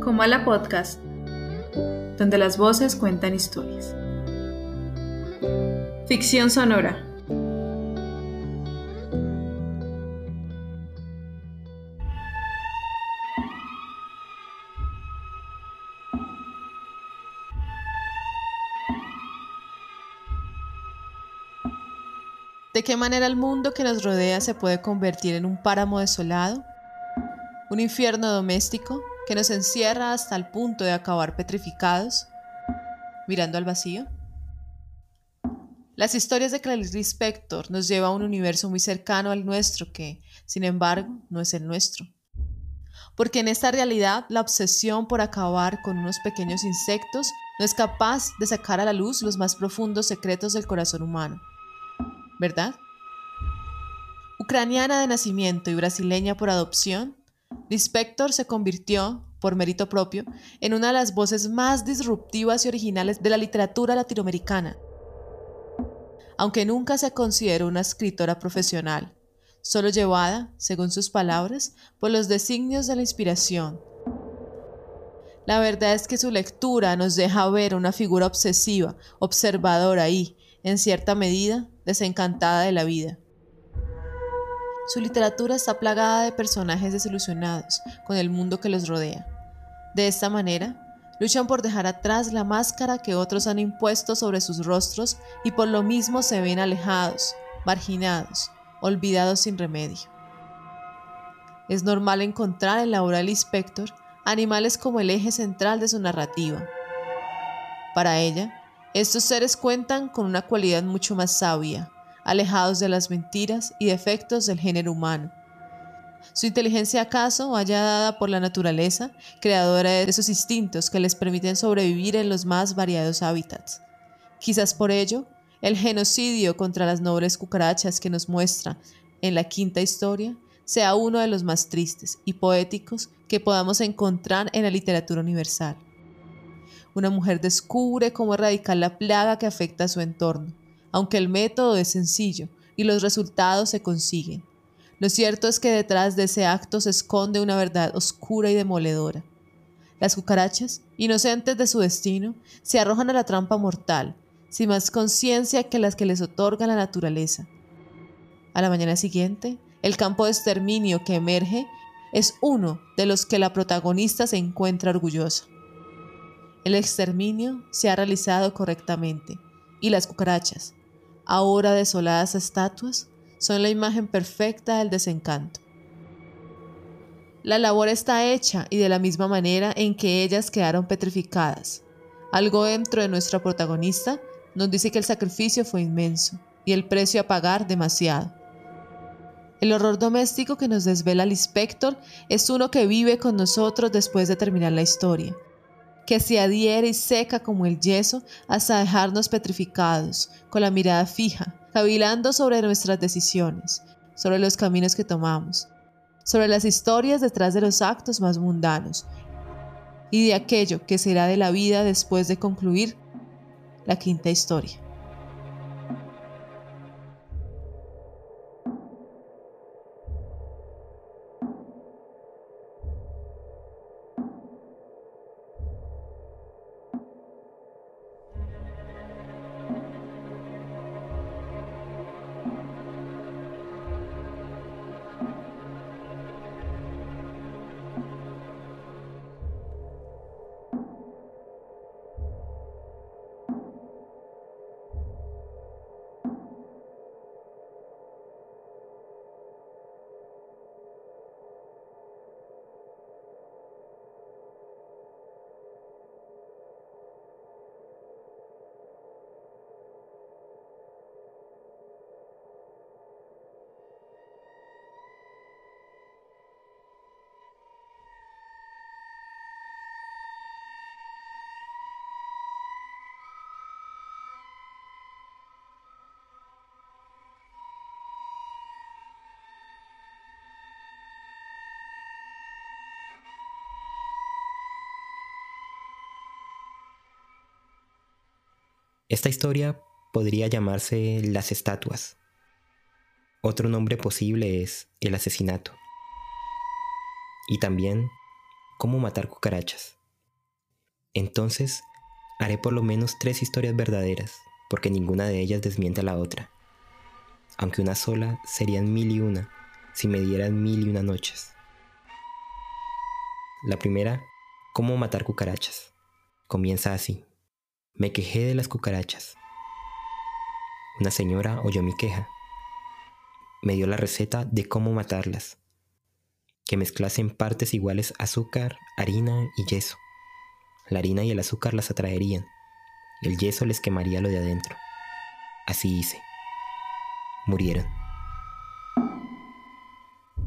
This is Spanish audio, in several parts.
Comala Podcast, donde las voces cuentan historias. Ficción sonora. ¿De qué manera el mundo que nos rodea se puede convertir en un páramo desolado? ¿Un infierno doméstico que nos encierra hasta el punto de acabar petrificados, mirando al vacío? Las historias de Clarice Lispector nos llevan a un universo muy cercano al nuestro que, sin embargo, no es el nuestro. Porque en esta realidad la obsesión por acabar con unos pequeños insectos no es capaz de sacar a la luz los más profundos secretos del corazón humano. ¿verdad? Ucraniana de nacimiento y brasileña por adopción, Lispector se convirtió, por mérito propio, en una de las voces más disruptivas y originales de la literatura latinoamericana. Aunque nunca se consideró una escritora profesional, solo llevada, según sus palabras, por los designios de la inspiración. La verdad es que su lectura nos deja ver una figura obsesiva, observadora y, en cierta medida, desencantada de la vida. Su literatura está plagada de personajes desilusionados con el mundo que los rodea. De esta manera, luchan por dejar atrás la máscara que otros han impuesto sobre sus rostros y por lo mismo se ven alejados, marginados, olvidados sin remedio. Es normal encontrar en la obra del inspector animales como el eje central de su narrativa. Para ella, estos seres cuentan con una cualidad mucho más sabia, alejados de las mentiras y defectos del género humano. Su inteligencia acaso vaya dada por la naturaleza, creadora de esos instintos que les permiten sobrevivir en los más variados hábitats. Quizás por ello, el genocidio contra las nobles cucarachas que nos muestra en la quinta historia sea uno de los más tristes y poéticos que podamos encontrar en la literatura universal. Una mujer descubre cómo erradicar la plaga que afecta a su entorno, aunque el método es sencillo y los resultados se consiguen. Lo cierto es que detrás de ese acto se esconde una verdad oscura y demoledora. Las cucarachas, inocentes de su destino, se arrojan a la trampa mortal, sin más conciencia que las que les otorga la naturaleza. A la mañana siguiente, el campo de exterminio que emerge es uno de los que la protagonista se encuentra orgullosa. El exterminio se ha realizado correctamente y las cucarachas, ahora desoladas estatuas, son la imagen perfecta del desencanto. La labor está hecha y de la misma manera en que ellas quedaron petrificadas. Algo dentro de nuestra protagonista nos dice que el sacrificio fue inmenso y el precio a pagar demasiado. El horror doméstico que nos desvela el inspector es uno que vive con nosotros después de terminar la historia que se adhiere y seca como el yeso hasta dejarnos petrificados, con la mirada fija, cavilando sobre nuestras decisiones, sobre los caminos que tomamos, sobre las historias detrás de los actos más mundanos y de aquello que será de la vida después de concluir la quinta historia. Esta historia podría llamarse Las estatuas. Otro nombre posible es el asesinato. y también cómo matar cucarachas. Entonces, haré por lo menos tres historias verdaderas, porque ninguna de ellas desmiente a la otra. Aunque una sola serían mil y una si me dieran mil y una noches. La primera, cómo matar cucarachas. Comienza así. Me quejé de las cucarachas. Una señora oyó mi queja. Me dio la receta de cómo matarlas. Que mezclase en partes iguales azúcar, harina y yeso. La harina y el azúcar las atraerían. El yeso les quemaría lo de adentro. Así hice. Murieron.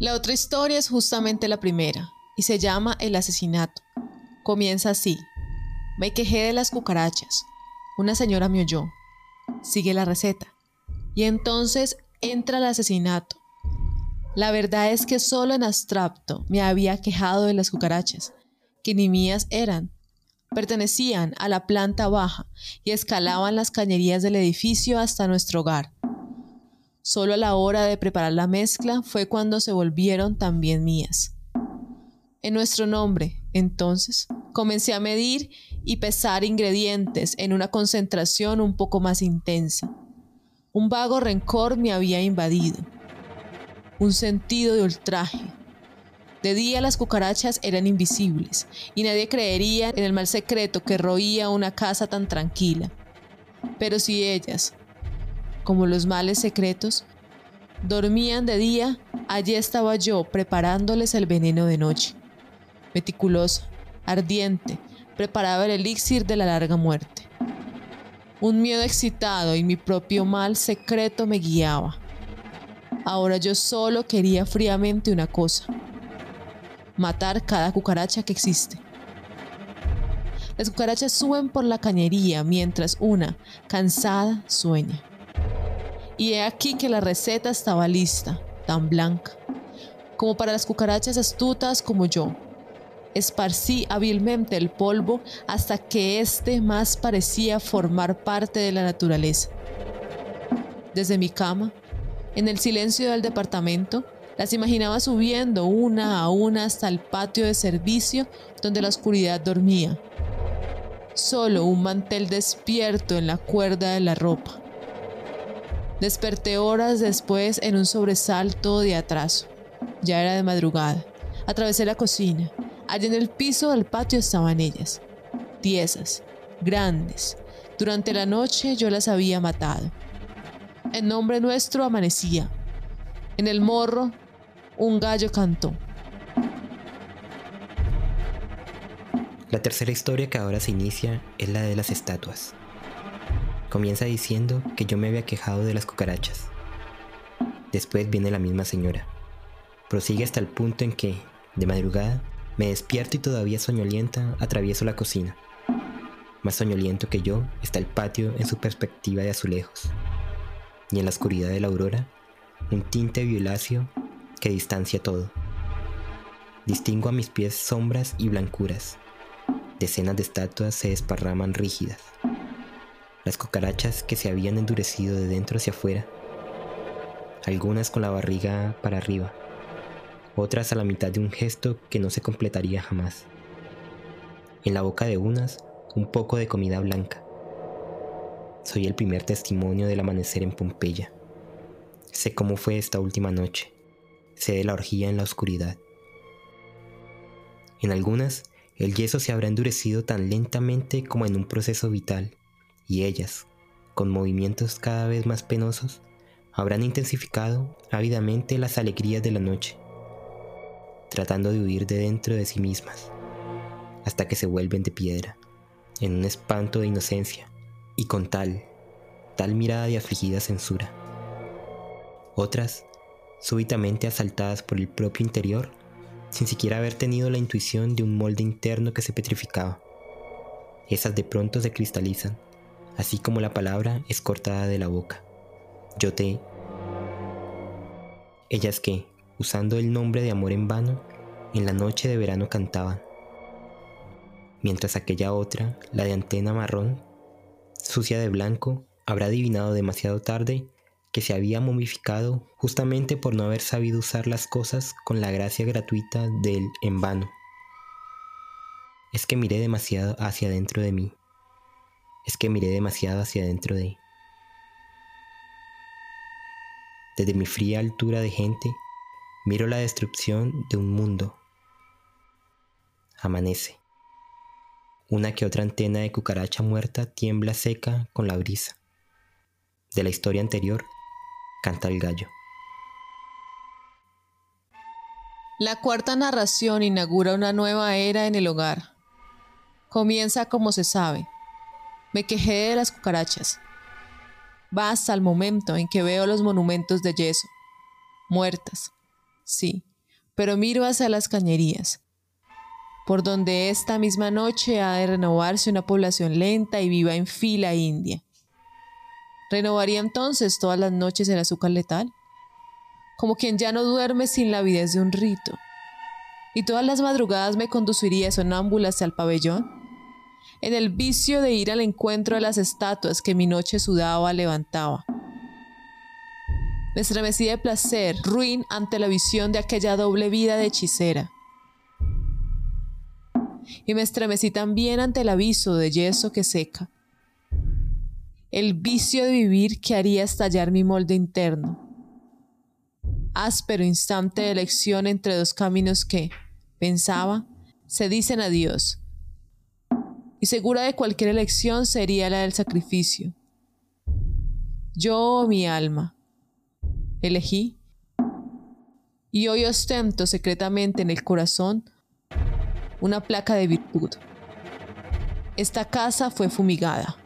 La otra historia es justamente la primera y se llama El asesinato. Comienza así. Me quejé de las cucarachas. Una señora me oyó. Sigue la receta. Y entonces entra el asesinato. La verdad es que solo en abstracto me había quejado de las cucarachas, que ni mías eran. Pertenecían a la planta baja y escalaban las cañerías del edificio hasta nuestro hogar. Solo a la hora de preparar la mezcla fue cuando se volvieron también mías. En nuestro nombre, entonces, comencé a medir y pesar ingredientes en una concentración un poco más intensa. Un vago rencor me había invadido, un sentido de ultraje. De día las cucarachas eran invisibles y nadie creería en el mal secreto que roía una casa tan tranquila. Pero si ellas, como los males secretos, dormían de día, allí estaba yo preparándoles el veneno de noche. Meticulosa, ardiente, preparaba el elixir de la larga muerte. Un miedo excitado y mi propio mal secreto me guiaba. Ahora yo solo quería fríamente una cosa, matar cada cucaracha que existe. Las cucarachas suben por la cañería mientras una, cansada, sueña. Y he aquí que la receta estaba lista, tan blanca, como para las cucarachas astutas como yo, esparcí hábilmente el polvo hasta que éste más parecía formar parte de la naturaleza. Desde mi cama, en el silencio del departamento, las imaginaba subiendo una a una hasta el patio de servicio donde la oscuridad dormía. Solo un mantel despierto en la cuerda de la ropa. Desperté horas después en un sobresalto de atraso. Ya era de madrugada. Atravesé la cocina. Allí en el piso del patio estaban ellas, tiesas, grandes. Durante la noche yo las había matado. En nombre nuestro amanecía. En el morro un gallo cantó. La tercera historia que ahora se inicia es la de las estatuas. Comienza diciendo que yo me había quejado de las cucarachas. Después viene la misma señora. Prosigue hasta el punto en que, de madrugada, me despierto y todavía soñolienta atravieso la cocina. Más soñoliento que yo está el patio en su perspectiva de azulejos. Y en la oscuridad de la aurora, un tinte violáceo que distancia todo. Distingo a mis pies sombras y blancuras. Decenas de estatuas se desparraman rígidas. Las cucarachas que se habían endurecido de dentro hacia afuera. Algunas con la barriga para arriba otras a la mitad de un gesto que no se completaría jamás. En la boca de unas, un poco de comida blanca. Soy el primer testimonio del amanecer en Pompeya. Sé cómo fue esta última noche. Sé de la orgía en la oscuridad. En algunas, el yeso se habrá endurecido tan lentamente como en un proceso vital, y ellas, con movimientos cada vez más penosos, habrán intensificado ávidamente las alegrías de la noche tratando de huir de dentro de sí mismas, hasta que se vuelven de piedra, en un espanto de inocencia, y con tal, tal mirada de afligida censura. Otras, súbitamente asaltadas por el propio interior, sin siquiera haber tenido la intuición de un molde interno que se petrificaba. Esas de pronto se cristalizan, así como la palabra es cortada de la boca. Yo te... Ellas que, usando el nombre de amor en vano, en la noche de verano cantaban. Mientras aquella otra, la de antena marrón, sucia de blanco, habrá adivinado demasiado tarde que se había momificado justamente por no haber sabido usar las cosas con la gracia gratuita del en vano. Es que miré demasiado hacia adentro de mí. Es que miré demasiado hacia adentro de... Desde mi fría altura de gente, miro la destrucción de un mundo. Amanece. Una que otra antena de cucaracha muerta tiembla seca con la brisa. De la historia anterior, canta el gallo. La cuarta narración inaugura una nueva era en el hogar. Comienza como se sabe. Me quejé de las cucarachas. Va hasta el momento en que veo los monumentos de yeso. Muertas. Sí, pero miro hacia las cañerías, por donde esta misma noche ha de renovarse una población lenta y viva en fila india. ¿Renovaría entonces todas las noches el azúcar letal? Como quien ya no duerme sin la avidez de un rito. ¿Y todas las madrugadas me conduciría sonámbula hacia el pabellón? en el vicio de ir al encuentro de las estatuas que mi noche sudaba levantaba. Me estremecí de placer, ruin ante la visión de aquella doble vida de hechicera. Y me estremecí también ante el aviso de yeso que seca. El vicio de vivir que haría estallar mi molde interno. Áspero instante de elección entre dos caminos que, pensaba, se dicen adiós y segura de cualquier elección sería la del sacrificio. Yo, mi alma, elegí y hoy ostento secretamente en el corazón una placa de virtud. Esta casa fue fumigada.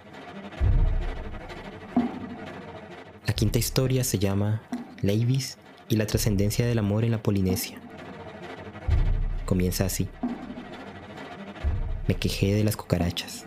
La quinta historia se llama Leivis y la trascendencia del amor en la Polinesia. Comienza así. Me quejé de las cucarachas.